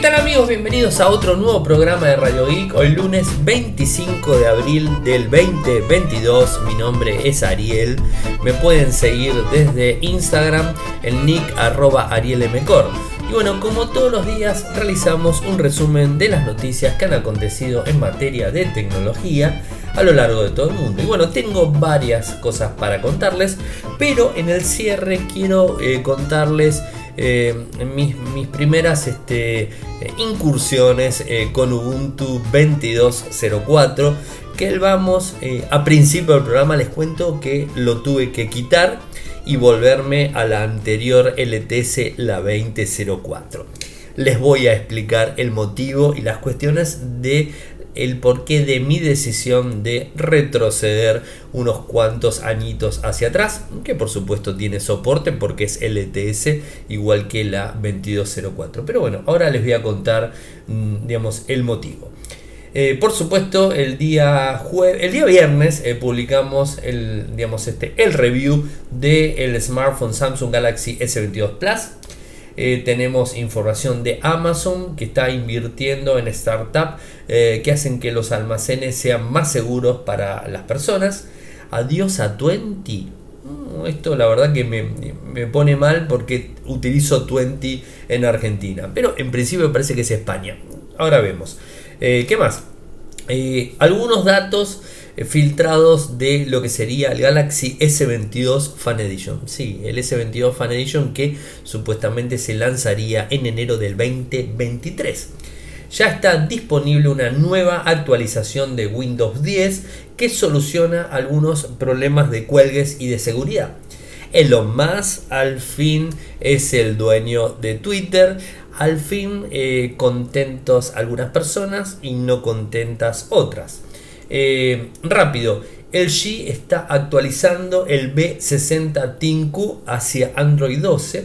tal amigos? Bienvenidos a otro nuevo programa de Radio Geek. Hoy lunes 25 de abril del 2022. Mi nombre es Ariel. Me pueden seguir desde Instagram, el nick arroba arielmcor. Y bueno, como todos los días realizamos un resumen de las noticias que han acontecido en materia de tecnología a lo largo de todo el mundo. Y bueno, tengo varias cosas para contarles, pero en el cierre quiero eh, contarles eh, mis, primeras este, incursiones eh, con Ubuntu 22.04 que vamos a principio del programa les cuento que lo tuve que quitar y volverme a la anterior LTS la 2004 les voy a explicar el motivo y las cuestiones de el porqué de mi decisión de retroceder unos cuantos añitos hacia atrás, que por supuesto tiene soporte porque es LTS igual que la 2204. Pero bueno, ahora les voy a contar, mm, digamos, el motivo. Eh, por supuesto, el día, el día viernes eh, publicamos el, digamos, este, el review del smartphone Samsung Galaxy S22 Plus eh, tenemos información de Amazon que está invirtiendo en startups eh, que hacen que los almacenes sean más seguros para las personas. Adiós a 20. Mm, esto la verdad que me, pone mal porque utilizo 20 en Argentina. Pero en principio me parece que es España. Ahora vemos. Eh, ¿Qué más? algunos datos filtrados de lo que sería el Galaxy S22 Fan Edition. Sí, el S22 Fan Edition que supuestamente se lanzaría en enero del 2023. Ya está disponible una nueva actualización de Windows 10 que soluciona algunos problemas de cuelgues y de seguridad. Elon Musk al fin es el dueño de Twitter. Al fin eh, contentos algunas personas y no contentas otras. Eh, rápido, LG está actualizando el B60 ThinQ hacia Android 12.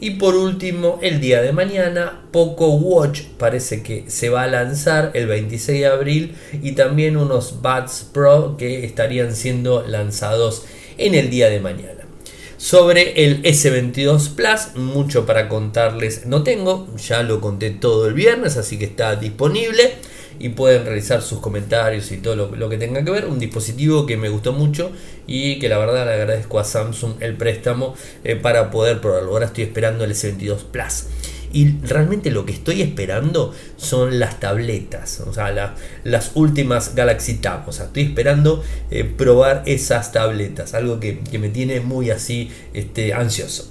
Y por último, el día de mañana, Poco Watch parece que se va a lanzar el 26 de abril y también unos Buds Pro que estarían siendo lanzados en el día de mañana. Sobre el S22 Plus, mucho para contarles no tengo, ya lo conté todo el viernes, así que está disponible y pueden realizar sus comentarios y todo lo, que tenga que ver. Un dispositivo que me gustó mucho y que la verdad le agradezco a Samsung el préstamo eh, para poder probarlo. Ahora estoy esperando el S22 Plus. Y realmente lo que estoy esperando son las tabletas, o sea, las últimas Galaxy Tab. O sea, estoy esperando eh, probar esas tabletas, algo que, que, me tiene muy así este, ansioso.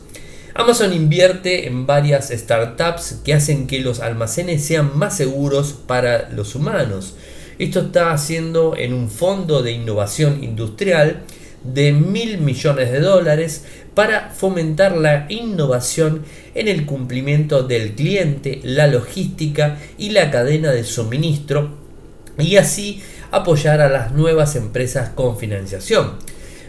Amazon invierte en varias startups que hacen que los almacenes sean más seguros para los humanos. Esto está haciendo en un fondo de innovación industrial de mil millones de dólares para fomentar la innovación en el cumplimiento del cliente, la logística y la cadena de suministro y así apoyar a las nuevas empresas con financiación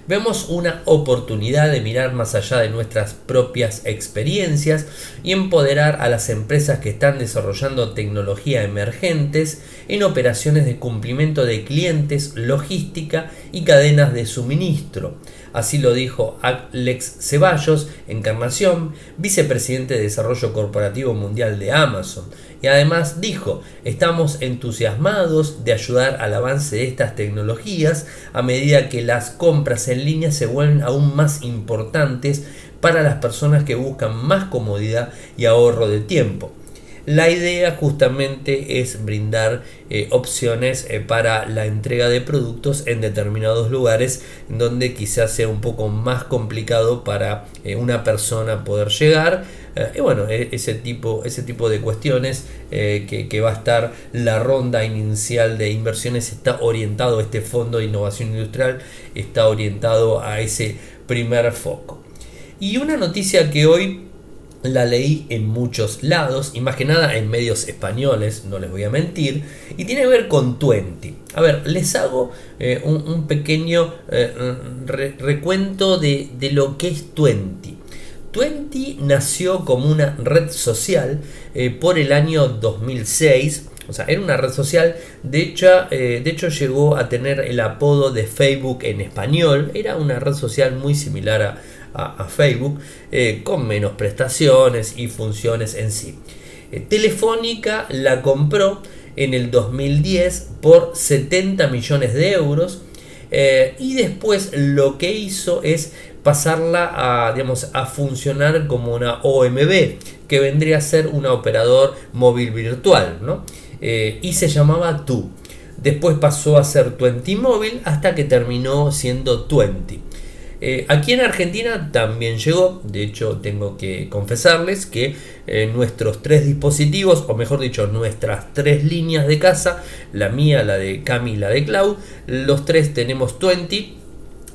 vemos una oportunidad de mirar más allá de nuestras propias experiencias y empoderar a las empresas que están desarrollando tecnología emergentes en operaciones de cumplimiento de clientes, logística y cadenas de suministro. Así lo dijo Alex Ceballos, Encarnación, vicepresidente de Desarrollo Corporativo Mundial de Amazon. Y además dijo, estamos entusiasmados de ayudar al avance de estas tecnologías a medida que las compras en línea se vuelven aún más importantes para las personas que buscan más comodidad y ahorro de tiempo. La idea justamente es brindar eh, opciones eh, para la entrega de productos en determinados lugares donde quizás sea un poco más complicado para eh, una persona poder llegar. y bueno, e, ese tipo, ese tipo de cuestiones que, que, va a estar la ronda inicial de inversiones está orientado, este fondo de innovación industrial está orientado a ese primer foco. Y una noticia que hoy la leí en muchos lados, y más que nada en medios españoles, no les voy a mentir, y tiene que ver con Twenty. A ver, les hago eh, un, pequeño eh, recuento de, lo que es Twenty. Twenty nació como una red social eh, por el año 2006. O sea, era una red social, de hecho, de hecho llegó a tener el apodo de Facebook en español. Era una red social muy similar a, a, Facebook eh, con menos prestaciones y funciones en sí. Telefónica la compró en el 2010 por 70 millones de euros y después lo que hizo es pasarla a, digamos, a funcionar como una OMB, que vendría a ser un operador móvil virtual, ¿no? Eh, y se llamaba Tu. Después pasó a ser Twenty Móvil hasta que terminó siendo Twenty. Eh, aquí en Argentina también llegó, de hecho tengo que confesarles que eh, nuestros tres dispositivos, o mejor dicho, nuestras tres líneas de casa, la mía, la de Cami y la de Cloud, los tres tenemos Twenty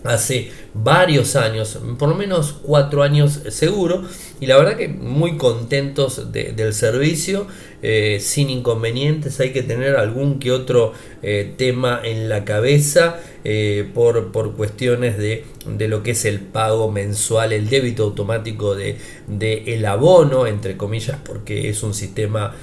hace varios años, por lo menos cuatro años seguro, y la verdad que muy contentos del servicio, eh, sin inconvenientes, hay que tener algún que otro eh, tema en la cabeza eh, por, por, cuestiones de, de, lo que es el pago mensual, el débito automático de, de el abono, entre comillas, porque es un sistema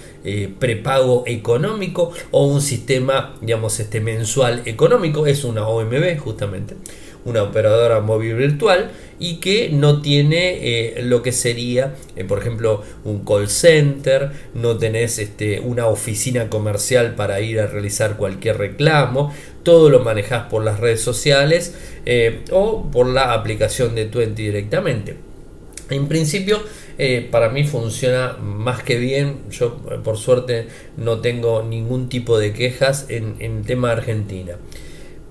prepago económico o un sistema, digamos, este mensual económico, es una OMB justamente una operadora móvil virtual y que no tiene eh, lo que sería, eh, por ejemplo, un call center, no tenés este, una oficina comercial para ir a realizar cualquier reclamo, todo lo manejas por las redes sociales eh, o por la aplicación de Twenty directamente. En principio, para mí funciona más que bien. Yo, por suerte, no tengo ningún tipo de quejas en, en tema Argentina.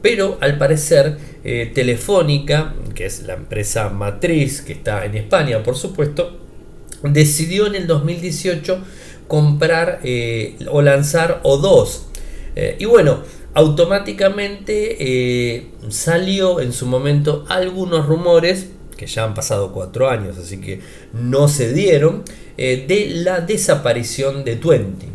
Pero al parecer eh, Telefónica, que es la empresa matriz que está en España, por supuesto, decidió en el 2018 comprar eh, o lanzar O2. Eh, y bueno, automáticamente salió en su momento algunos rumores, que ya han pasado cuatro años, así que no se dieron, de la desaparición de Twenty.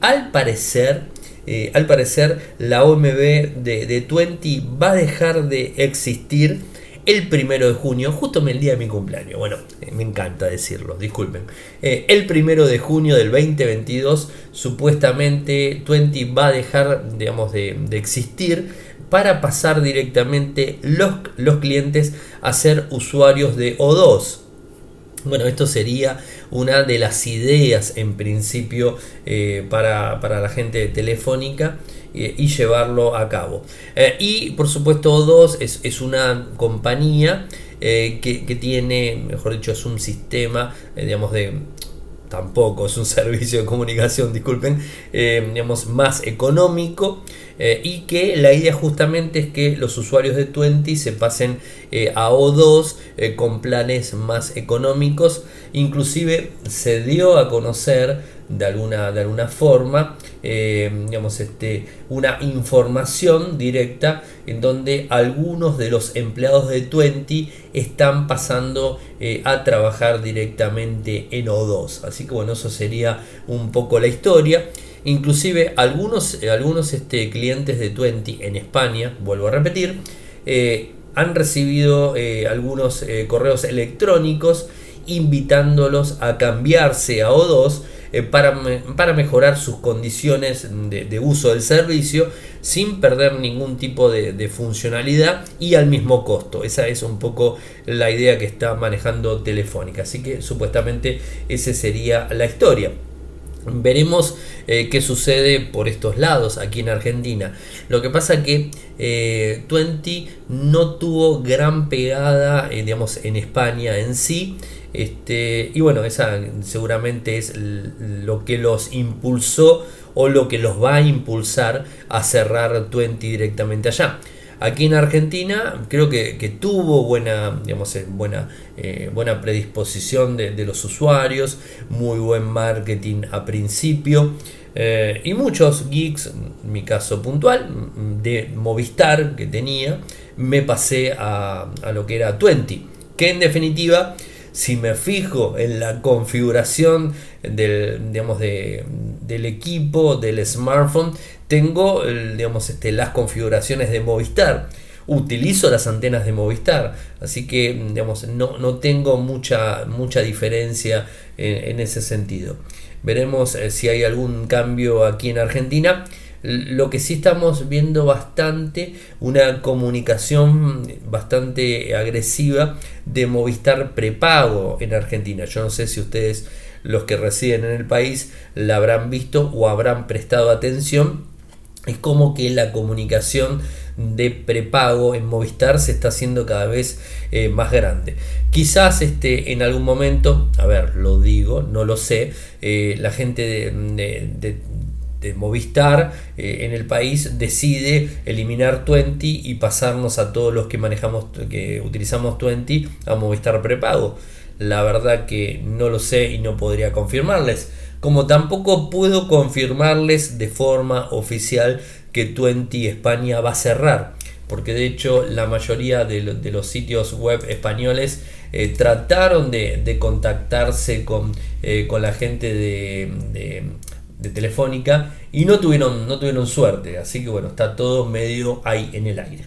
al parecer, eh, al parecer la OMB de, de 20 va a dejar de existir el primero de junio, justo el día de mi cumpleaños. Bueno, eh, me encanta decirlo, disculpen. Eh, el primero de junio del 2022, supuestamente 20 va a dejar, digamos, de, de existir para pasar directamente los, los clientes a ser usuarios de O2. Bueno, esto sería una de las ideas en principio eh, para, la gente Telefónica eh, y llevarlo a cabo. Eh, y por supuesto O2 es, una compañía que, tiene, mejor dicho, es un sistema, digamos, de tampoco es un servicio de comunicación, disculpen, digamos, más económico eh, y que la idea justamente es que los usuarios de Twenty se pasen eh, a O2 eh, con planes más económicos. Inclusive se dio a conocer de alguna, de alguna forma digamos, este, una información directa en donde algunos de los empleados de Twenty están pasando a trabajar directamente en O2. Así que bueno, eso sería un poco la historia. Inclusive algunos, eh, algunos este, clientes de Twenty en España, vuelvo a repetir, eh, han recibido eh, algunos correos electrónicos invitándolos a cambiarse a O2 para, para, mejorar sus condiciones de, uso del servicio sin perder ningún tipo de, de, funcionalidad y al mismo costo. Esa es un poco la idea que está manejando Telefónica. Así que supuestamente esa sería la historia. Veremos eh, qué sucede por estos lados aquí en Argentina. Lo que pasa que eh, Twenty no tuvo gran pegada eh, digamos, en España en sí. Este, y bueno, esa seguramente es lo que los impulsó o lo que los va a impulsar a cerrar Twenty directamente allá. Aquí en Argentina creo que, tuvo buena, digamos, eh, buena, eh, buena predisposición de, los usuarios, muy buen marketing a principio. Eh, y muchos geeks, mi caso puntual, de Movistar que tenía, me pasé a, lo que era Twenty, que en definitiva, si me fijo en la configuración del, digamos, del equipo, del smartphone, tengo digamos, este, las configuraciones de Movistar. Utilizo las antenas de Movistar, así que digamos, no, no tengo mucha, mucha diferencia en, ese sentido. Veremos eh, si hay algún cambio aquí en Argentina. Lo que sí estamos viendo bastante, una comunicación bastante agresiva de Movistar prepago en Argentina. Yo no sé si ustedes los que residen en el país la habrán visto o habrán prestado atención. Es como que la comunicación de prepago en Movistar se está haciendo cada vez eh, más grande. Quizás este, en algún momento, a ver, lo digo, no lo sé, eh, la gente de, Movistar eh, en el país decide eliminar Twenty y pasarnos a todos los que manejamos, que utilizamos Twenty a Movistar prepago. La verdad que no lo sé y no podría confirmarles. Como tampoco puedo confirmarles de forma oficial que Twenty España va a cerrar. Porque de hecho la mayoría de, los sitios web españoles eh, trataron de, contactarse con, eh, con, la gente de, Telefónica y no tuvieron, no tuvieron suerte. Así que bueno, está todo medio ahí en el aire.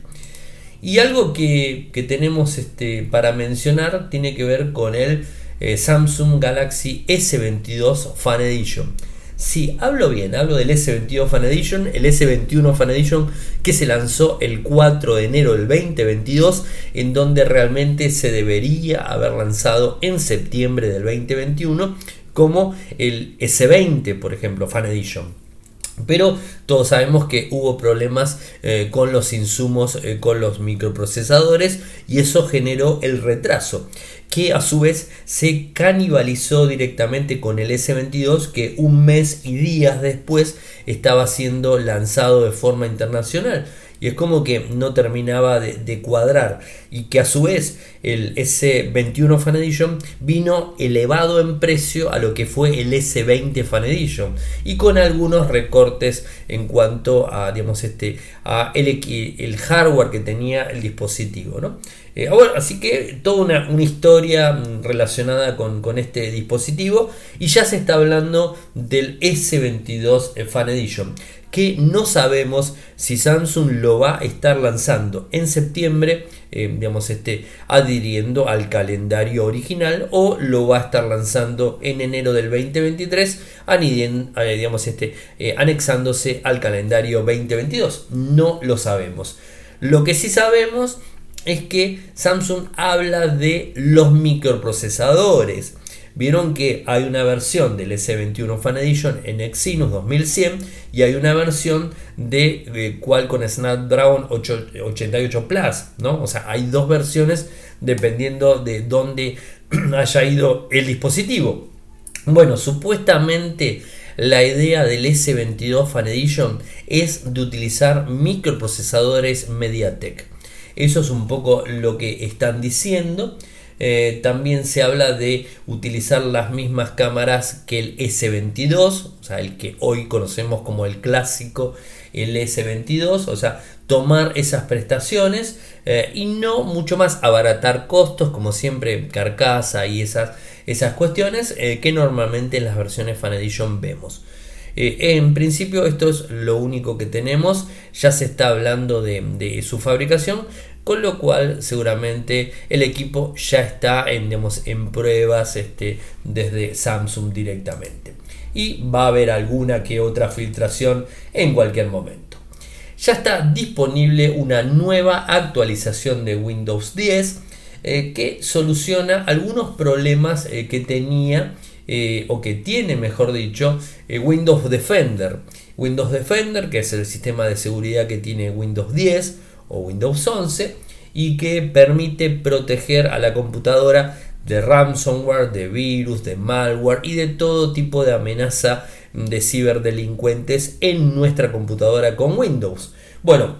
Y algo que, tenemos este, para mencionar tiene que ver con el eh, Samsung Galaxy S22 Fan Edition. Sí, hablo bien, hablo del S22 Fan Edition, el S21 Fan Edition que se lanzó el 4 de enero del 2022, en donde realmente se debería haber lanzado en septiembre del 2021, como el S20, por ejemplo, Fan Edition. Pero todos sabemos que hubo problemas eh, con los insumos, eh, con los microprocesadores y eso generó el retraso que a su vez se canibalizó directamente con el S22 que un mes y días después estaba siendo lanzado de forma internacional y es como que no terminaba de, cuadrar. Y que a su vez el S21 Fan Edition vino elevado en precio a lo que fue el S20 Fan Edition. Y con algunos recortes en cuanto a digamos este a el, el hardware que tenía el dispositivo ¿no? Eh, así que toda una, una historia mm, relacionada con, con, este dispositivo. Y ya se está hablando del S22 Fan Edition que no sabemos si Samsung lo va a estar lanzando en septiembre, eh, digamos, este, adhiriendo al calendario original o lo va a estar lanzando en enero del 2023, eh, digamos, este, eh, anexándose al calendario 2022. No lo sabemos. Lo que sí sabemos es que Samsung habla de los microprocesadores. Vieron que hay una versión del S21 Fan Edition en Exynos 2100 y hay una versión de, de Qualcomm Snapdragon 88 Plus, ¿no? O sea, hay dos versiones dependiendo de dónde haya ido el dispositivo. Bueno, supuestamente la idea del S22 Fan Edition es de utilizar microprocesadores MediaTek. Eso es un poco lo que están diciendo. Eh, también se habla de utilizar las mismas cámaras que el S22, o sea, el que hoy conocemos como el clásico, el S22, o sea, tomar esas prestaciones eh, y no mucho más abaratar costos, como siempre carcasa y esas, esas cuestiones eh, que normalmente en las versiones Fan Edition vemos. en principio esto es lo único que tenemos, ya se está hablando de, de su fabricación, con lo cual seguramente el equipo ya está en, en pruebas este, desde Samsung directamente. Y va a haber alguna que otra filtración en cualquier momento. Ya está disponible una nueva actualización de Windows 10 eh, que soluciona algunos problemas eh, que tenía eh, o que tiene, mejor dicho, Windows Defender. Windows Defender, que es el sistema de seguridad que tiene Windows 10, o Windows 11 y que permite proteger a la computadora de ransomware, de virus, de malware y de todo tipo de amenaza de ciberdelincuentes en nuestra computadora con Windows. Bueno,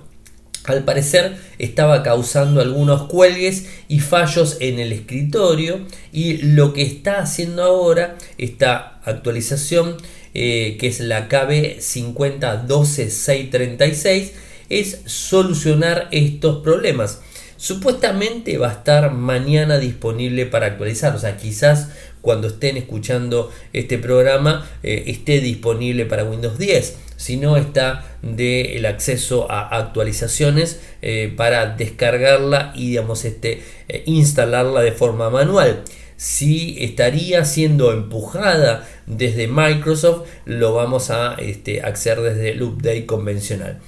al parecer estaba causando algunos cuelgues y fallos en el escritorio y lo que está haciendo ahora esta actualización eh, que es la KB 5012636 es solucionar estos problemas. Supuestamente va a estar mañana disponible para actualizar, o sea, quizás cuando estén escuchando este programa eh, esté disponible para Windows 10. Si no, está del acceso a actualizaciones eh, para descargarla y digamos, este, eh, instalarla de forma manual si estaría siendo empujada desde Microsoft, lo vamos a este, hacer desde el update convencional.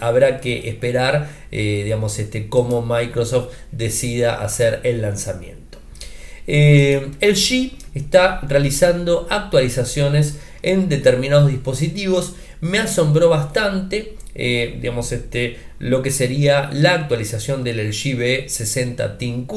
Habrá que esperar, eh, digamos, este, cómo Microsoft decida hacer el lanzamiento. Eh, LG está realizando actualizaciones en determinados dispositivos. Me asombró bastante, eh, digamos, este, lo que sería la actualización del LG B60 ThinQ,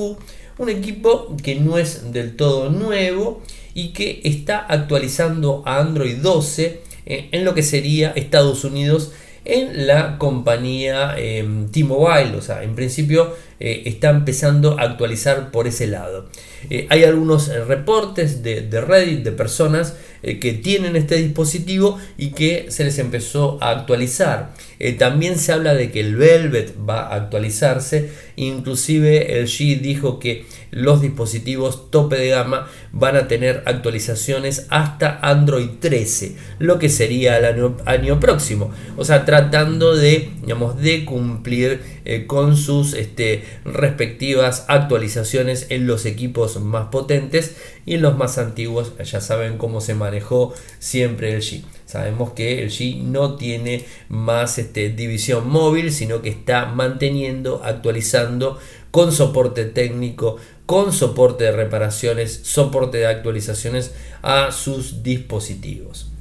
un equipo que no es del todo nuevo y que está actualizando a Android 12 eh, en lo que sería Estados Unidos en la compañía em, T-Mobile, o sea, en principio eh, está empezando a actualizar por ese lado. Eh, hay algunos eh, reportes de, Reddit de personas que tienen este dispositivo y que se les empezó a actualizar. también se habla de que el Velvet va a actualizarse, inclusive el G dijo que los dispositivos tope de gama van a tener actualizaciones hasta Android 13, lo que sería el año, año próximo. O sea, tratando de, digamos, de cumplir con sus este, respectivas actualizaciones en los equipos más potentes y en los más antiguos ya saben cómo se manejó siempre el G. Sabemos que el G no tiene más este, división móvil, sino que está manteniendo, actualizando con soporte técnico, con soporte de reparaciones, soporte de actualizaciones a sus dispositivos.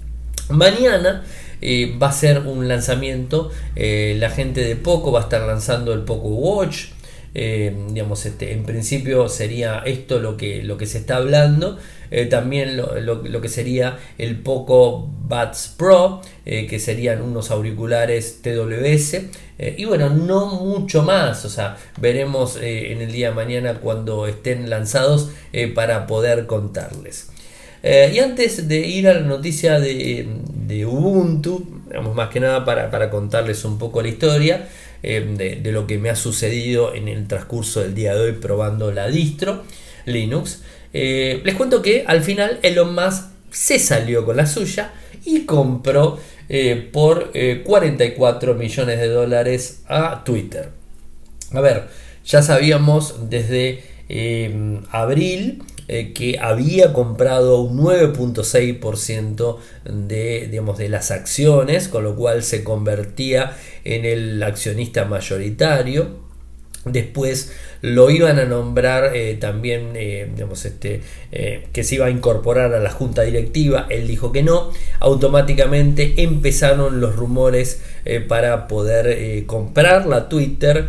Mañana va a ser un lanzamiento, eh, la gente de Poco va a estar lanzando el Poco Watch, eh, digamos, este, en principio sería esto lo que, lo que se está hablando. Eh, también lo, que sería el Poco Buds Pro, que serían unos auriculares TWS. y bueno, no mucho más. O sea, veremos en el día de mañana cuando estén lanzados para poder contarles. Y antes de ir a la noticia de, Ubuntu, más que nada para, contarles un poco la historia, eh, de, lo que me ha sucedido en el transcurso del día de hoy probando la distro Linux. Eh, les cuento que al final Elon Musk se salió con la suya y compró eh, por 44 millones de dólares a Twitter. A ver, ya sabíamos desde abril eh, que había comprado un 9.6% de, de las acciones, con lo cual se convertía en el accionista mayoritario. Después lo iban a nombrar eh, también, eh, digamos, este, que se iba a incorporar a la junta directiva. Él dijo que no. Automáticamente empezaron los rumores para poder comprar la Twitter.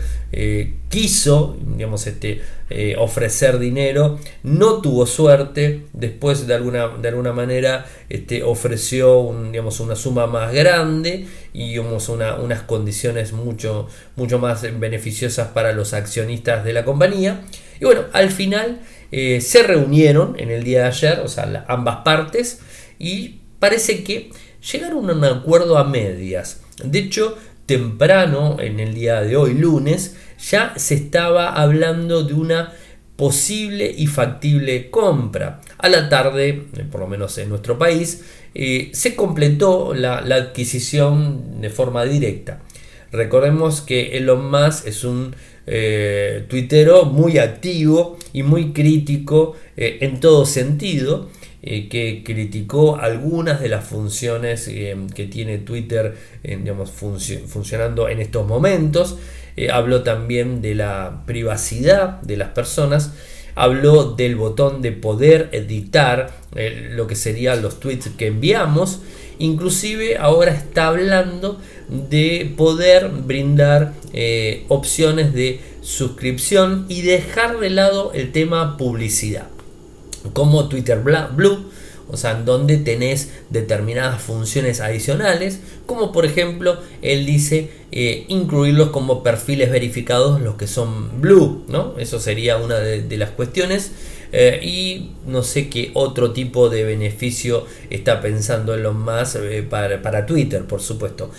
quiso, digamos, este, eh, ofrecer dinero, no tuvo suerte, después de alguna, de alguna manera este, ofreció digamos, una suma más grande y digamos, unas condiciones mucho, mucho más beneficiosas para los accionistas de la compañía. Y bueno, al final eh, se reunieron en el día de ayer, o sea, ambas partes, y parece que llegaron a un acuerdo a medias. De hecho, temprano, en el día de hoy, lunes, ya se estaba hablando de una posible y factible compra. A la tarde, eh, por lo menos en nuestro país, eh, se completó la, adquisición de forma directa. Recordemos que Elon Musk es un eh, tuitero muy activo y muy crítico en todo sentido, que criticó algunas de las funciones que tiene Twitter funcionando en estos momentos. Eh, habló también de la privacidad de las personas, habló del botón de poder editar eh, lo que serían los tweets que enviamos, inclusive ahora está hablando de poder brindar eh, opciones de suscripción y dejar de lado el tema publicidad, como Twitter Blue o sea, donde tenés determinadas funciones adicionales, como por ejemplo, él dice eh, incluirlos como perfiles verificados, los que son blue, ¿no? Eso sería una de, las cuestiones. Eh, y no sé qué otro tipo de beneficio está pensando en lo más eh, para, Twitter, por supuesto.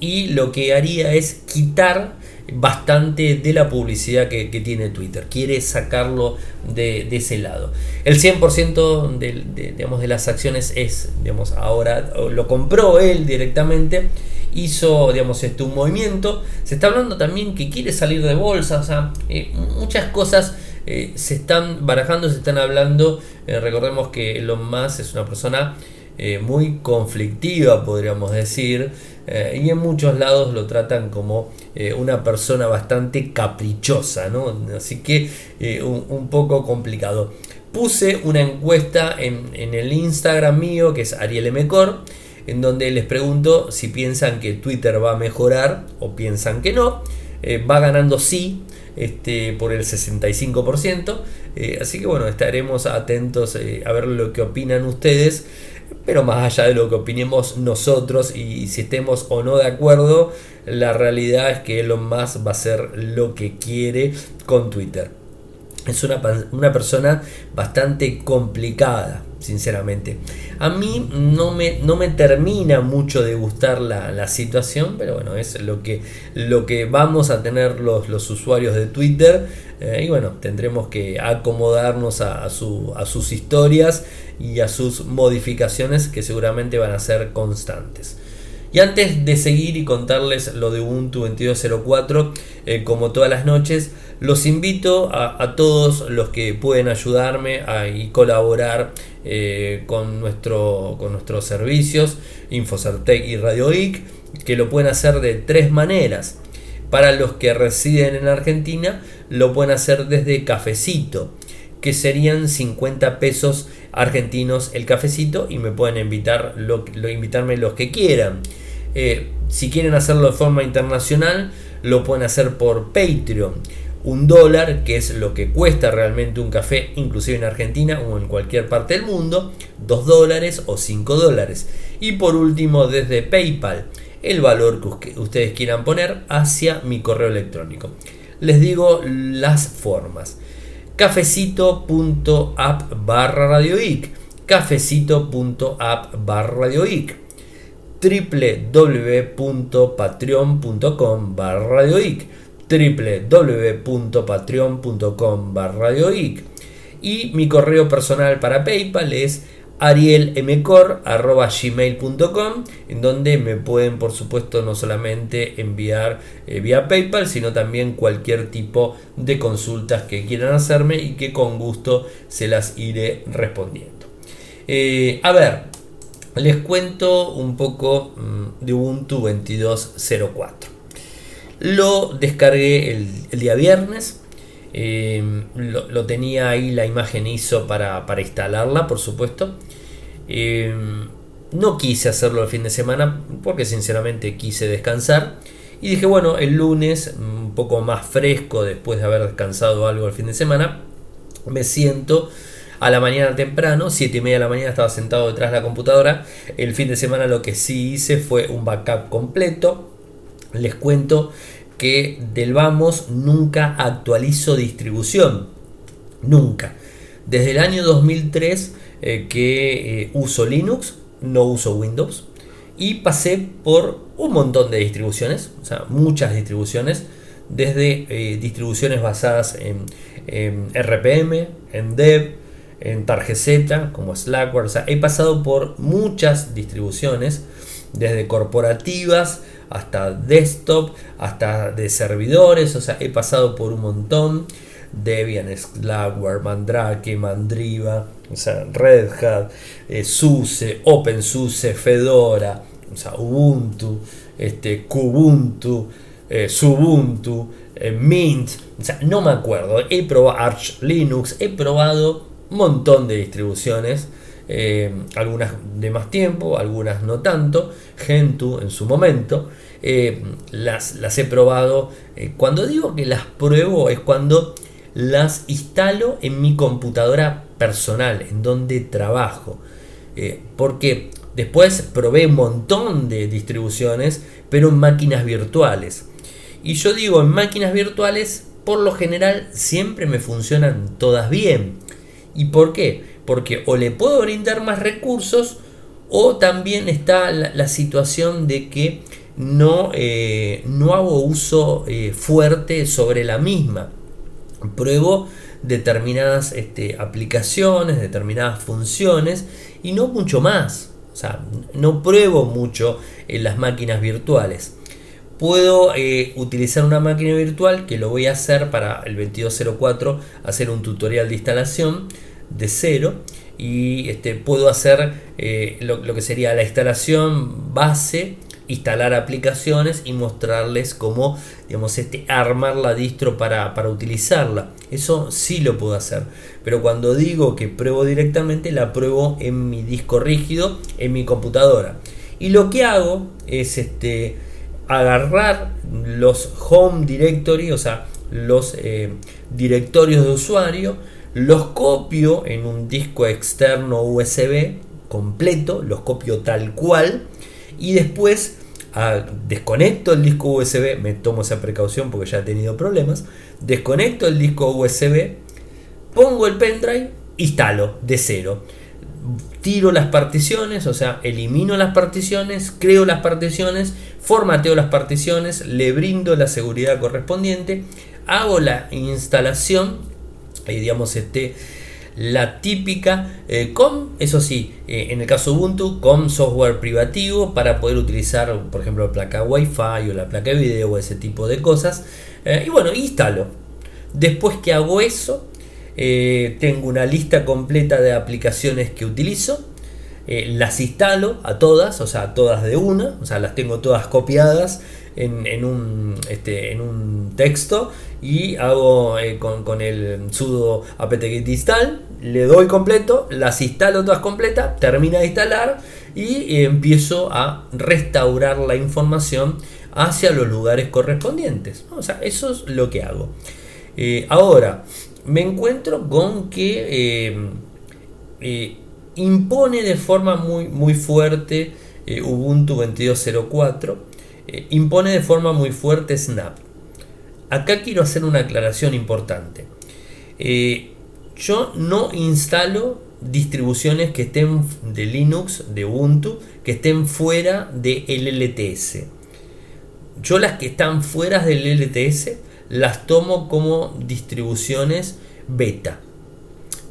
y lo que haría es quitar bastante de la publicidad que, tiene Twitter. Quiere sacarlo de, ese lado. El 100% de, digamos, de las acciones es, digamos, ahora lo compró él directamente. Hizo, digamos, este, un movimiento. Se está hablando también que quiere salir de bolsa. O sea, eh, muchas cosas eh, se están barajando, se están hablando. Eh, recordemos que Elon Musk es una persona eh, muy conflictiva, podríamos decir, y en muchos lados lo tratan como una persona bastante caprichosa. Así que un, poco complicado. Puse una encuesta en, en, el Instagram mío, que es Ariel Mecor, en donde les pregunto si piensan que Twitter va a mejorar o piensan que no. va ganando sí, este, por el 65%. Eh, así que bueno, estaremos atentos eh, a ver lo que opinan ustedes. Pero más allá de lo que opinemos nosotros y si estemos o no de acuerdo, la realidad es que Elon Musk va a hacer lo que quiere con Twitter. Es una, una persona bastante complicada sinceramente. A mí no me, no me termina mucho de gustar la, situación, pero bueno, es lo que, lo que vamos a tener los, los usuarios de Twitter. Eh, y bueno, tendremos que acomodarnos a, a, sus historias y a sus modificaciones que seguramente van a ser constantes. Y antes de seguir y contarles lo de Ubuntu 2204, eh, como todas las noches, los invito a, todos los que pueden ayudarme y colaborar eh, con, nuestro, con nuestros servicios, Infocertec y Radio IC, que lo pueden hacer de tres maneras. Para los que residen en Argentina, lo pueden hacer desde Cafecito, que serían 50 pesos argentinos el cafecito y me pueden invitar lo, invitarme los que quieran. Eh, si quieren hacerlo de forma internacional, lo pueden hacer por Patreon un dólar, que es lo que cuesta realmente un café, inclusive en Argentina o en cualquier parte del mundo, dos dólares o cinco dólares. Y por último, desde PayPal, el valor que ustedes quieran poner hacia mi correo electrónico. Les digo las formas. cafecito.app barra barra www.patreon.com y mi correo personal para PayPal es arielmcor.gmail.com en donde me pueden por supuesto no solamente enviar eh, vía PayPal sino también cualquier tipo de consultas que quieran hacerme y que con gusto se las iré respondiendo. Eh, a ver, les cuento un poco mm, de Ubuntu 2204. Lo descargué el, día viernes. Eh, lo, tenía ahí la imagen ISO para, instalarla, por supuesto. Eh, no quise hacerlo el fin de semana porque sinceramente quise descansar. Y dije, bueno, el lunes, un poco más fresco después de haber descansado algo el fin de semana, me siento a la mañana temprano, 7 y media de la mañana estaba sentado detrás de la computadora. El fin de semana lo que sí hice fue un backup completo les cuento que del Vamos nunca actualizo distribución. Nunca. Desde el año 2003 eh, que eh, uso Linux, no uso Windows. Y pasé por un montón de distribuciones, o sea, muchas distribuciones, desde eh, distribuciones basadas en, RPM, en Dev, en Targezeta, como Slackware. O sea, he pasado por muchas distribuciones, desde corporativas hasta desktop, hasta de servidores, o sea, he pasado por un montón. Debian, Slackware, Mandrake, Mandriva, o sea, Red Hat, eh, SUSE, OpenSUSE, Fedora, o sea, Ubuntu, este, Kubuntu, eh, Subuntu, eh, Mint, o sea, no me acuerdo. He probado Arch Linux, he probado un montón de distribuciones eh, algunas de más tiempo, algunas no tanto, Gentoo en su momento, eh, las, las, he probado, eh, cuando digo que las pruebo es cuando las instalo en mi computadora personal, en donde trabajo, porque después probé un montón de distribuciones, pero en máquinas virtuales. Y yo digo, en máquinas virtuales, por lo general, siempre me funcionan todas bien. ¿Y por qué? Porque o le puedo brindar más recursos o también está la, situación de que no, eh, no hago uso eh, fuerte sobre la misma. Pruebo determinadas este, aplicaciones, determinadas funciones y no mucho más. O sea, no pruebo mucho en las máquinas virtuales. Puedo eh, utilizar una máquina virtual que lo voy a hacer para el 2204, hacer un tutorial de instalación de cero y este, puedo hacer eh, lo, que sería la instalación base instalar aplicaciones y mostrarles cómo digamos, este, armar la distro para, para, utilizarla. Eso sí lo puedo hacer. Pero cuando digo que pruebo directamente, la pruebo en mi disco rígido, en mi computadora. Y lo que hago es este, agarrar los home directory, o sea, los eh, directorios de usuario, los copio en un disco externo USB completo, los copio tal cual y después desconecto el disco USB, me tomo esa precaución porque ya he tenido problemas, desconecto el disco USB, pongo el pendrive, instalo de cero. Tiro las particiones, o sea, elimino las particiones, creo las particiones, formateo las particiones, le brindo la seguridad correspondiente, hago la instalación, y digamos, este, la típica eh, con, eso sí, eh, en el caso Ubuntu, con software privativo para poder utilizar, por ejemplo, la placa Wi-Fi o la placa de video o ese tipo de cosas. Eh, y bueno, instalo. Después que hago eso, tengo una lista completa de aplicaciones que utilizo. Las instalo a todas, o sea, todas de una, o sea, las tengo todas copiadas en, un, este, en un texto y hago eh, con, el sudo apt-get install, le doy completo, las instalo todas completas, termina de instalar y empiezo a restaurar la información hacia los lugares correspondientes. O sea, eso es lo que hago. ahora, me encuentro con que eh, eh, impone de forma muy, muy fuerte eh, Ubuntu 22.04, impone de forma muy fuerte Snap. Acá quiero hacer una aclaración importante. yo no instalo distribuciones que estén de Linux, de Ubuntu, que estén fuera del LTS. Yo las que están fuera del LTS las tomo como distribuciones beta.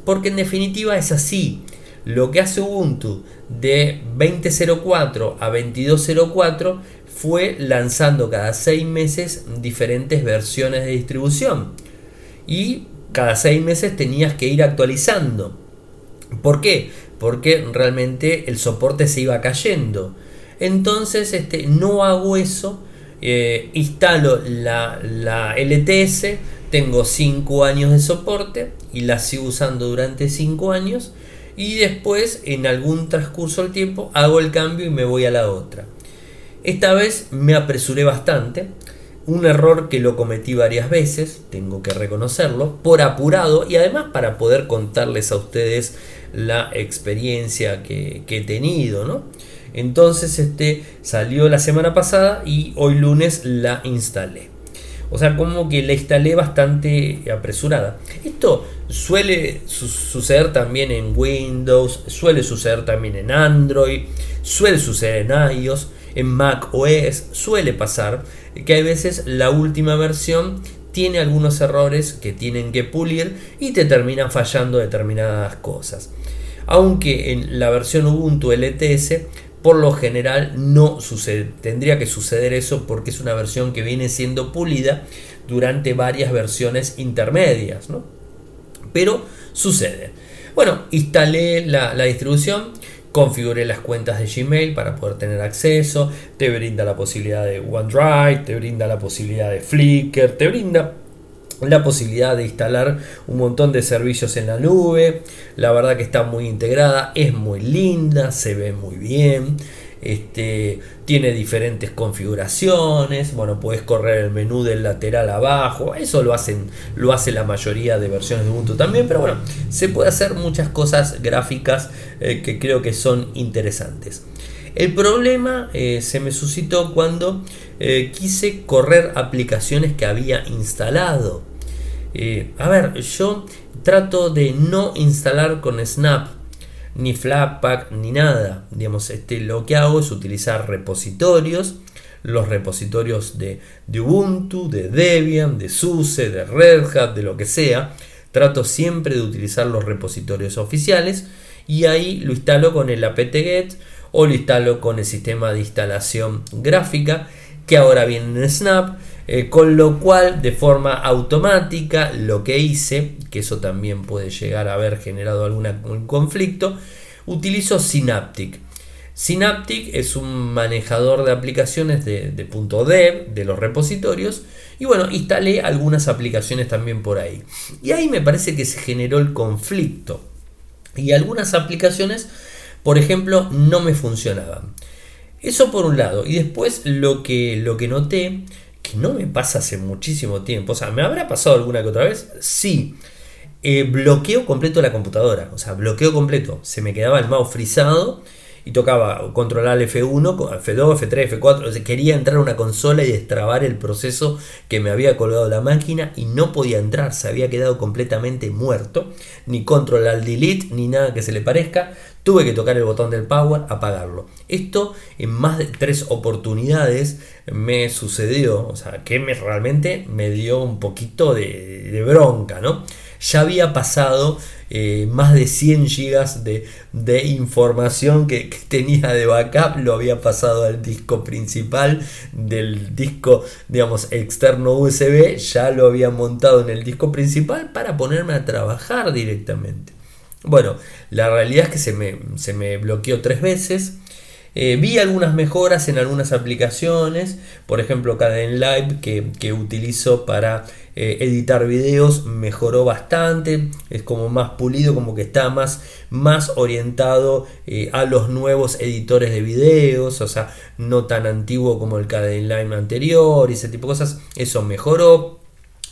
Porque en definitiva es así. Lo que hace Ubuntu de 20.04 a 22.04 fue lanzando cada seis meses diferentes versiones de distribución. Y cada seis meses tenías que ir actualizando. ¿Por qué? Porque realmente el soporte se iba cayendo. Entonces este, no hago eso eh, instalo la, la LTS, tengo 5 años de soporte y la sigo usando durante 5 años y después en algún transcurso del tiempo hago el cambio y me voy a la otra. Esta vez me apresuré bastante, un error que lo cometí varias veces, tengo que reconocerlo, por apurado y además para poder contarles a ustedes la experiencia que, he tenido, ¿no? Entonces este salió la semana pasada y hoy lunes la instalé. O sea, como que la instalé bastante apresurada. Esto suele suceder también en Windows, suele suceder también en Android, suele suceder en iOS, en Mac OS, suele pasar que a veces la última versión tiene algunos errores que tienen que pulir y te terminan fallando determinadas cosas. Aunque en la versión Ubuntu LTS por lo general no sucede. Tendría que suceder eso porque es una versión que viene siendo pulida durante varias versiones intermedias. ¿no? Pero sucede. Bueno, instalé la, la distribución, configuré las cuentas de Gmail para poder tener acceso, te brinda la posibilidad de OneDrive, te brinda la posibilidad de Flickr, te brinda la posibilidad de instalar un montón de servicios en la nube. La verdad que está muy integrada, es muy linda, se ve muy bien. Este, tiene diferentes configuraciones. Bueno, puedes correr el menú del lateral abajo. Eso lo hacen, lo hace la mayoría de versiones de Ubuntu también. Pero bueno, se puede hacer muchas cosas gráficas eh, que creo que son interesantes. El problema eh, se me suscitó cuando eh, quise correr aplicaciones que había instalado. A ver, yo trato de no instalar con Snap ni Flatpak ni nada. Digamos, este, lo que hago es utilizar repositorios, los repositorios de, de Ubuntu, de Debian, de SUSE, de Red Hat, de lo que sea. Trato siempre de utilizar los repositorios oficiales y ahí lo instalo con el apt-get o lo instalo con el sistema de instalación gráfica que ahora viene en Snap Eh, con lo cual, de forma automática, lo que hice, que eso también puede llegar a haber generado algún conflicto, utilizo Synaptic. Synaptic es un manejador de aplicaciones de, de .dev, de los repositorios, y bueno, instalé algunas aplicaciones también por ahí. Y ahí me parece que se generó el conflicto. Y algunas aplicaciones, por ejemplo, no me funcionaban. Eso por un lado. Y después lo que, lo que noté que no me pasa hace muchísimo tiempo. O sea, ¿me habrá pasado alguna que otra vez? Sí. Eh, bloqueo completo la computadora. O sea, bloqueo completo. Se me quedaba el mouse frisado y tocaba controlar F1, F2, F3, F4. quería entrar a una consola y destrabar el proceso que me había colgado la máquina y no podía entrar. Se había quedado completamente muerto. Ni control al delete, ni nada que se le parezca. Tuve que tocar el botón del power, apagarlo. Esto en más de tres oportunidades me sucedió. O sea, que me, realmente me dio un poquito de, de bronca, ¿no? Ya había pasado eh, más de 100 gigas de, información que, tenía de backup, lo había pasado al disco principal del disco, digamos, externo USB, ya lo había montado en el disco principal para ponerme a trabajar directamente. Bueno, la realidad es que se me, se me bloqueó tres veces. Eh, vi algunas mejoras en algunas aplicaciones, por ejemplo Caden Live que, que utilizo para eh, editar videos mejoró bastante, es como más pulido, como que está más, más orientado eh, a los nuevos editores de videos, o sea, no tan antiguo como el Line anterior y ese tipo de cosas, eso mejoró.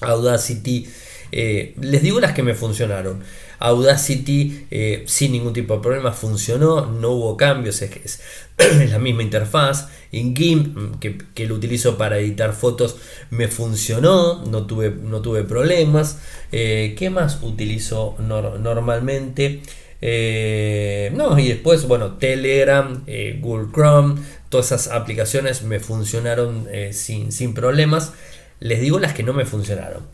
Audacity, eh, les digo las que me funcionaron. Audacity sin ningún tipo de problema funcionó, no hubo cambios, es, es la misma interfaz. En mm, que, lo utilizo para editar fotos, me funcionó, no tuve, no tuve problemas. Eh, ¿Qué más utilizo normalmente? Eh, no, y después, bueno, Telegram, eh, Google Chrome, todas esas aplicaciones me funcionaron sin, sin problemas. Les digo las que no me funcionaron.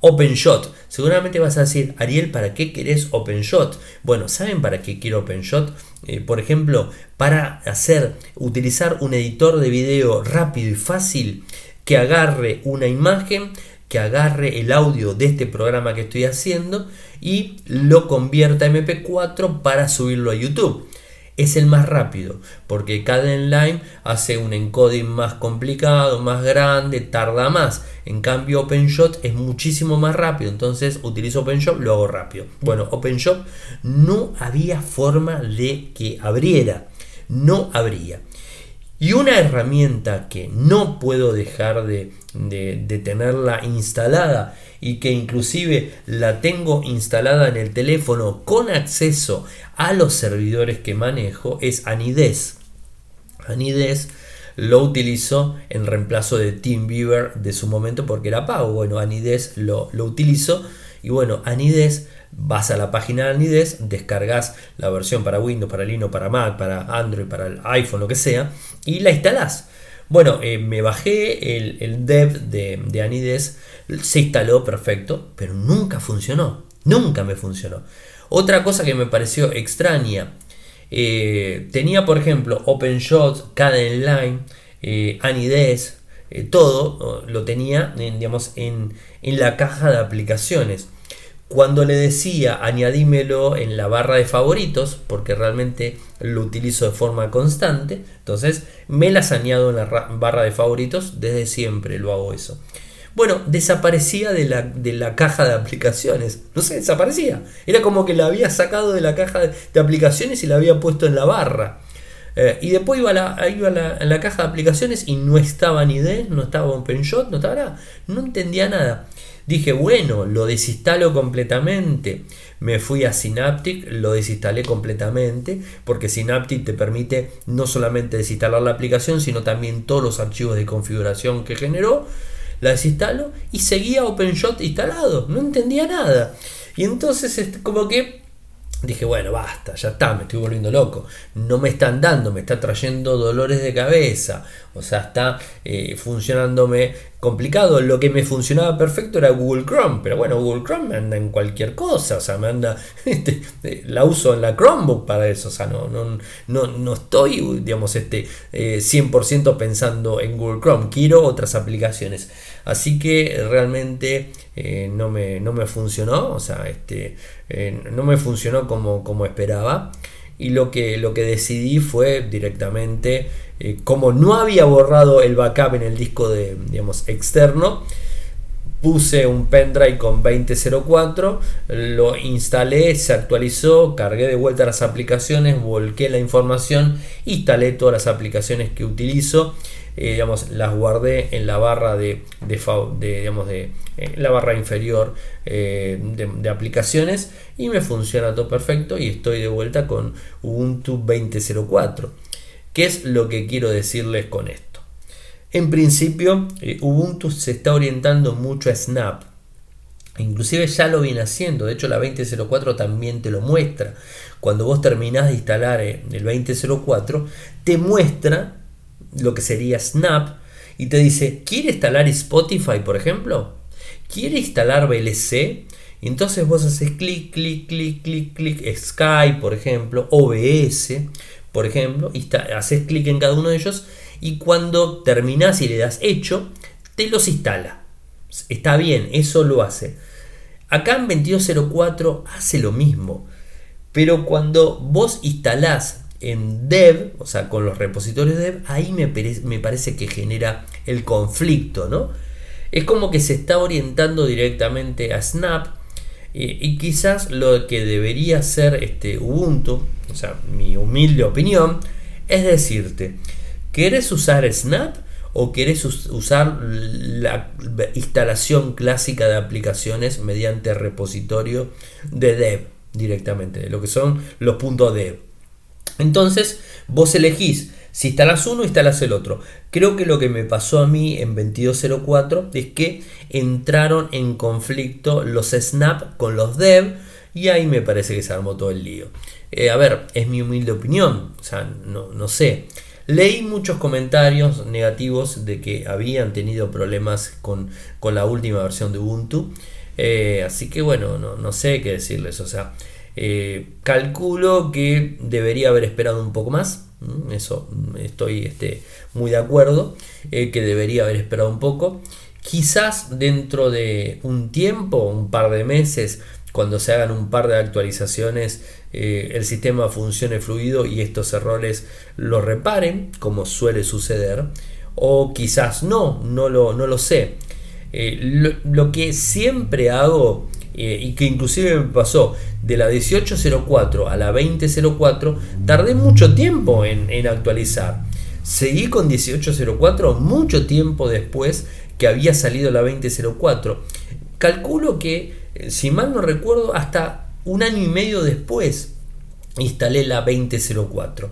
OpenShot. Seguramente vas a decir, Ariel, ¿para qué querés OpenShot? Bueno, ¿saben para qué quiero OpenShot? Eh, por ejemplo, para hacer, utilizar un editor de video rápido y fácil que agarre una imagen, que agarre el audio de este programa que estoy haciendo y lo convierta a MP4 para subirlo a YouTube es el más rápido, porque cada Line hace un encoding más complicado, más grande, tarda más. En cambio, OpenShot es muchísimo más rápido, entonces utilizo OpenShot, lo hago rápido. Bueno, OpenShot no había forma de que abriera, no abría. Y una herramienta que no puedo dejar de, de, tenerla instalada y que inclusive la tengo instalada en el teléfono con acceso a los servidores que manejo es Anides. Anides lo utilizo en reemplazo de TeamViewer de su momento porque era pago. Bueno, Anides lo, lo utilizo y bueno, Anides vas a la página de Anides, descargas la versión para Windows, para Linux, para Mac, para Android, para el iPhone, lo que sea, y la instalás. Bueno, eh, me bajé el, dev de, de, Anides, se instaló perfecto, pero nunca funcionó. Nunca me funcionó. Otra cosa que me pareció extraña, eh, tenía por ejemplo OpenShot, Cadenline, eh, Anides, eh, todo lo tenía digamos, en, en la caja de aplicaciones. Cuando le decía añadímelo en la barra de favoritos, porque realmente lo utilizo de forma constante, entonces me las añado en la barra de favoritos, desde siempre lo hago eso. Bueno, desaparecía de la, de la caja de aplicaciones, no sé, desaparecía. Era como que la había sacado de la caja de, aplicaciones y la había puesto en la barra. Eh, y después iba, a la, iba a la, caja de aplicaciones y no estaba ni de, no estaba OpenShot, no estaba nada. No entendía nada. Dije, bueno, lo desinstalo completamente. Me fui a Synaptic, lo desinstalé completamente, porque Synaptic te permite no solamente desinstalar la aplicación, sino también todos los archivos de configuración que generó. La desinstalo y seguía OpenShot instalado. No entendía nada. Y entonces, este, como que dije, bueno, basta, ya está, me estoy volviendo loco. No me están dando, me está trayendo dolores de cabeza. O sea, está eh, funcionándome complicado. Lo que me funcionaba perfecto era Google Chrome, pero bueno, Google Chrome me anda en cualquier cosa, o sea, me anda, este, la uso en la Chromebook para eso, o sea, no, no, no, no estoy, digamos, este, 100% eh, pensando en Google Chrome, quiero otras aplicaciones. Así que realmente eh, no, me, no, me, funcionó, o sea, este, eh, no me funcionó como, como esperaba y lo que, lo que decidí fue directamente, eh, como no había borrado el backup en el disco de, digamos, externo, puse un pendrive con 2004, lo instalé, se actualizó, cargué de vuelta las aplicaciones, volqué la información, instalé todas las aplicaciones que utilizo eh, digamos, las guardé en la barra de, de, digamos, de eh, la barra inferior eh, de, aplicaciones y me funciona todo perfecto y estoy de vuelta con Ubuntu 20.04. ¿Qué es lo que quiero decirles con esto? En principio, Ubuntu se está orientando mucho a Snap. Inclusive ya lo viene haciendo, de hecho la 2004 también te lo muestra. Cuando vos terminás de instalar el 2004, te muestra lo que sería Snap y te dice, ¿quiere instalar Spotify, por ejemplo? ¿Quiere instalar VLC? Entonces vos haces clic, clic, clic, clic, clic, Skype, por ejemplo, OBS, por ejemplo, y haces clic en cada uno de ellos y cuando terminás y le das hecho, te los instala. Está bien, eso lo hace. Acá en 2204 hace lo mismo, pero cuando vos instalás en dev, o sea, con los repositorios dev, ahí me, me, parece que genera el conflicto, ¿no? Es como que se está orientando directamente a Snap eh, y quizás lo que debería ser este Ubuntu, o sea, mi humilde opinión, es decirte, ¿querés usar Snap o querés usar la instalación clásica de aplicaciones mediante repositorio de dev directamente, lo que son los puntos dev? Entonces, vos elegís si instalas uno, instalas el otro. Creo que lo que me pasó a mí en 2204 es que entraron en conflicto los snap con los dev y ahí me parece que se armó todo el lío. Eh, a ver, es mi humilde opinión, o sea, no, no sé. Leí muchos comentarios negativos de que habían tenido problemas con, la última versión de Ubuntu. Eh, así que bueno, no, no sé qué decirles. O sea, eh, calculo que debería haber esperado un poco más. Eso estoy este, muy de acuerdo. Eh, que debería haber esperado un poco. Quizás dentro de un tiempo, un par de meses, cuando se hagan un par de actualizaciones, eh, el sistema funcione fluido y estos errores los reparen, como suele suceder. O quizás no, no lo, no lo sé. lo, que siempre hago eh, y que inclusive me pasó de la 1804 a la 2004, tardé mucho tiempo en, actualizar. Seguí con 1804 mucho tiempo después que había salido la 2004. Calculo que, eh, si mal no recuerdo, hasta un año y medio después instalé la 2004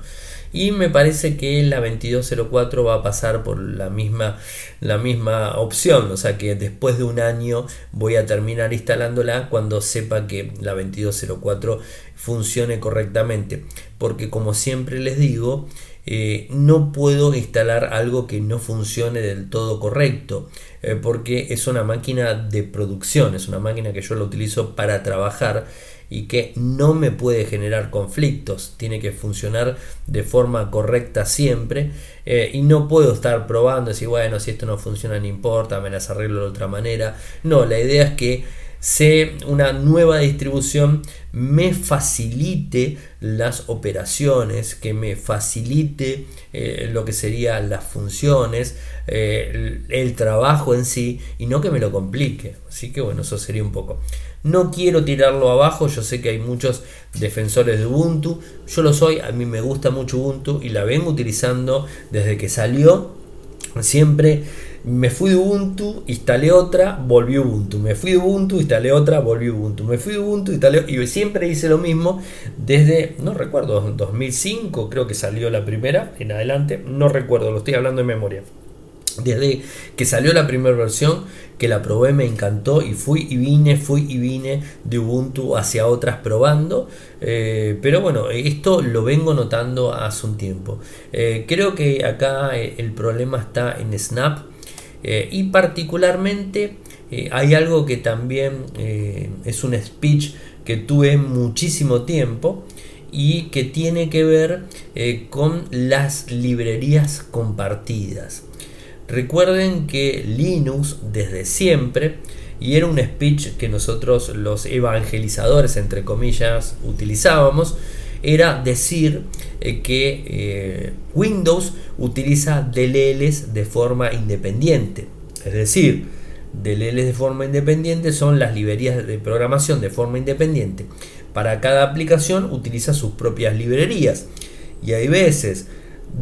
y me parece que la 2204 va a pasar por la misma, la misma opción, o sea que después de un año voy a terminar instalándola cuando sepa que la 2204 funcione correctamente, porque como siempre les digo, eh, no puedo instalar algo que no funcione del todo correcto, eh, porque es una máquina de producción, es una máquina que yo la utilizo para trabajar y que no me puede generar conflictos, tiene que funcionar de forma correcta siempre eh, y no puedo estar probando, decir, bueno, si esto no funciona no importa, me las arreglo de otra manera. No, la idea es que se una nueva distribución me facilite las operaciones, que me facilite eh, lo que serían las funciones, eh, el, trabajo en sí y no que me lo complique. Así que bueno, eso sería un poco. No quiero tirarlo abajo, yo sé que hay muchos defensores de Ubuntu, yo lo soy, a mí me gusta mucho Ubuntu y la vengo utilizando desde que salió. Siempre me fui de Ubuntu, instalé otra, volví Ubuntu. Me fui de Ubuntu, instalé otra, volví Ubuntu. Me fui de Ubuntu, instalé y siempre hice lo mismo desde, no recuerdo, 2005 creo que salió la primera en adelante, no recuerdo, lo estoy hablando de memoria. Desde que salió la primera versión, que la probé, me encantó y fui y vine, fui y vine de Ubuntu hacia otras probando. Eh, pero bueno, esto lo vengo notando hace un tiempo. Eh, creo que acá eh, el problema está en Snap. Y particularmente hay algo que también es un speech que tuve muchísimo tiempo y que tiene que ver con las librerías compartidas. Recuerden que Linux desde siempre, y era un speech que nosotros los evangelizadores, entre comillas, utilizábamos, era decir eh, que eh, Windows utiliza DLLs de forma independiente. Es decir, DLLs de forma independiente son las librerías de programación de forma independiente. Para cada aplicación utiliza sus propias librerías. Y hay veces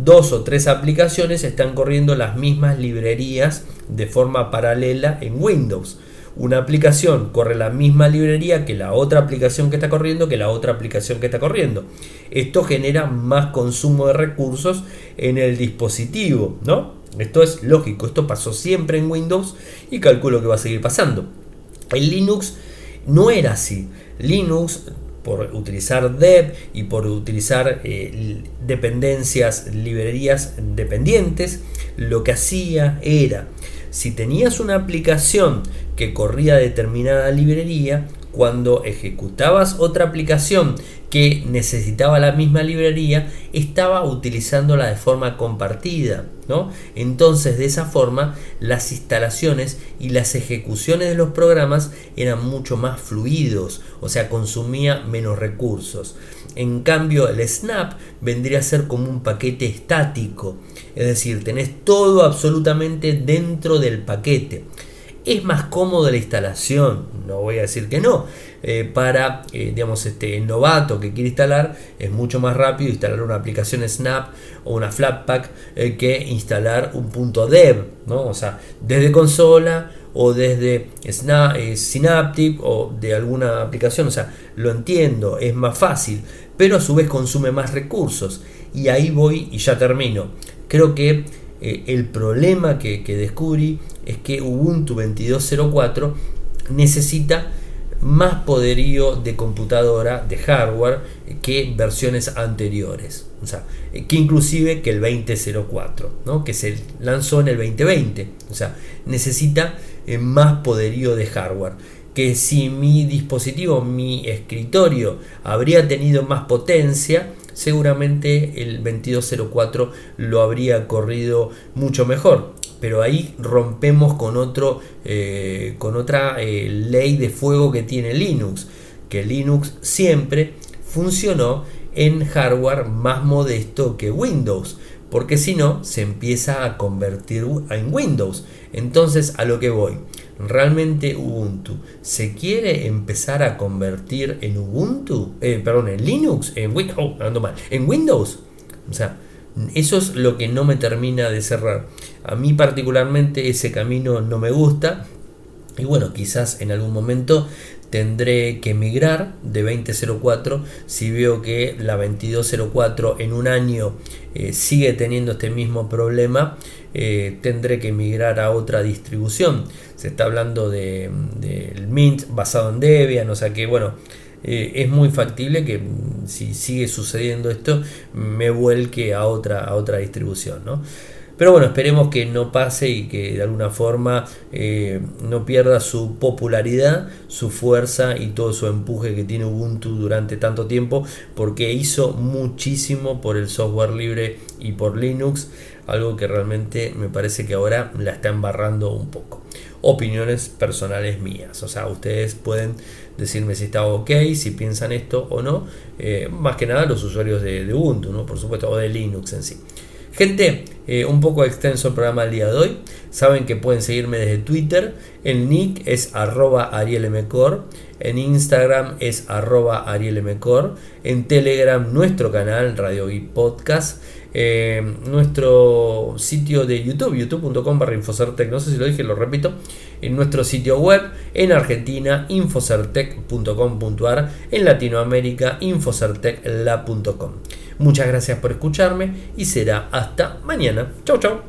dos o tres aplicaciones están corriendo las mismas librerías de forma paralela en Windows. Una aplicación corre la misma librería que la otra aplicación que está corriendo, que la otra aplicación que está corriendo. Esto genera más consumo de recursos en el dispositivo, ¿no? Esto es lógico, esto pasó siempre en Windows y calculo que va a seguir pasando. En Linux no era así. Linux por utilizar dev y por utilizar eh, dependencias, librerías dependientes, lo que hacía era, si tenías una aplicación que corría determinada librería, cuando ejecutabas otra aplicación que necesitaba la misma librería, estaba utilizándola de forma compartida. ¿no? Entonces, de esa forma, las instalaciones y las ejecuciones de los programas eran mucho más fluidos, o sea, consumía menos recursos. En cambio, el Snap vendría a ser como un paquete estático, es decir, tenés todo absolutamente dentro del paquete. Es más cómodo la instalación, no voy a decir que no. Eh, para, eh, digamos, este, novato que quiere instalar, es mucho más rápido instalar una aplicación Snap o una Flatpak eh, que instalar un punto dev, ¿no? O sea, desde consola o desde Snap, Synaptic o de alguna aplicación, o sea, lo entiendo, es más fácil, pero a su vez consume más recursos. Y ahí voy y ya termino. Creo que el problema que, descubrí es que Ubuntu 22.04 necesita más poderío de computadora, de hardware, que versiones anteriores. O sea, que inclusive que el 2004, ¿no? que se lanzó en el 2020. O sea, necesita eh, más poderío de hardware. Que si mi dispositivo, mi escritorio, habría tenido más potencia, seguramente el 2204 lo habría corrido mucho mejor pero ahí rompemos con, otro, eh, con otra eh, ley de fuego que tiene Linux, que Linux siempre funcionó en hardware más modesto que Windows, porque si no se empieza a convertir en Windows. Entonces a lo que voy, realmente Ubuntu se quiere empezar a convertir en Ubuntu, eh, perdón, en Linux, en Windows, oh, mal, en Windows. O sea, eso es lo que no me termina de cerrar. A mí particularmente ese camino no me gusta. Y bueno, quizás en algún momento tendré que migrar de 2004 si veo que la 2204 en un año eh, sigue teniendo este mismo problema eh, tendré que migrar a otra distribución se está hablando del de, Mint basado en Debian o sea que bueno eh, es muy factible que mm, si sigue sucediendo esto me vuelque a otra, a otra distribución. ¿no? Pero bueno, esperemos que no pase y que de alguna forma eh, no pierda su popularidad, su fuerza y todo su empuje que tiene Ubuntu durante tanto tiempo, porque hizo muchísimo por el software libre y por Linux, algo que realmente me parece que ahora la está embarrando un poco. Opiniones personales mías, o sea, ustedes pueden decirme si está ok, si piensan esto o no. Eh, más que nada los usuarios de, Ubuntu, ¿no? por supuesto, o de Linux en sí. Gente, eh, un poco extenso el programa del día de hoy. Saben que pueden seguirme desde Twitter. El nick es arroba arielmcor. En Instagram es arroba arielmcor. En Telegram nuestro canal Radio y Podcast. Eh, nuestro sitio de YouTube, youtube.com barra Infocertec, no sé si lo dije, lo repito, en nuestro sitio web, en Argentina, infocertec.com.ar, en Latinoamérica, infocertecla.com. Muchas gracias por escucharme y será hasta mañana. Chau, chau.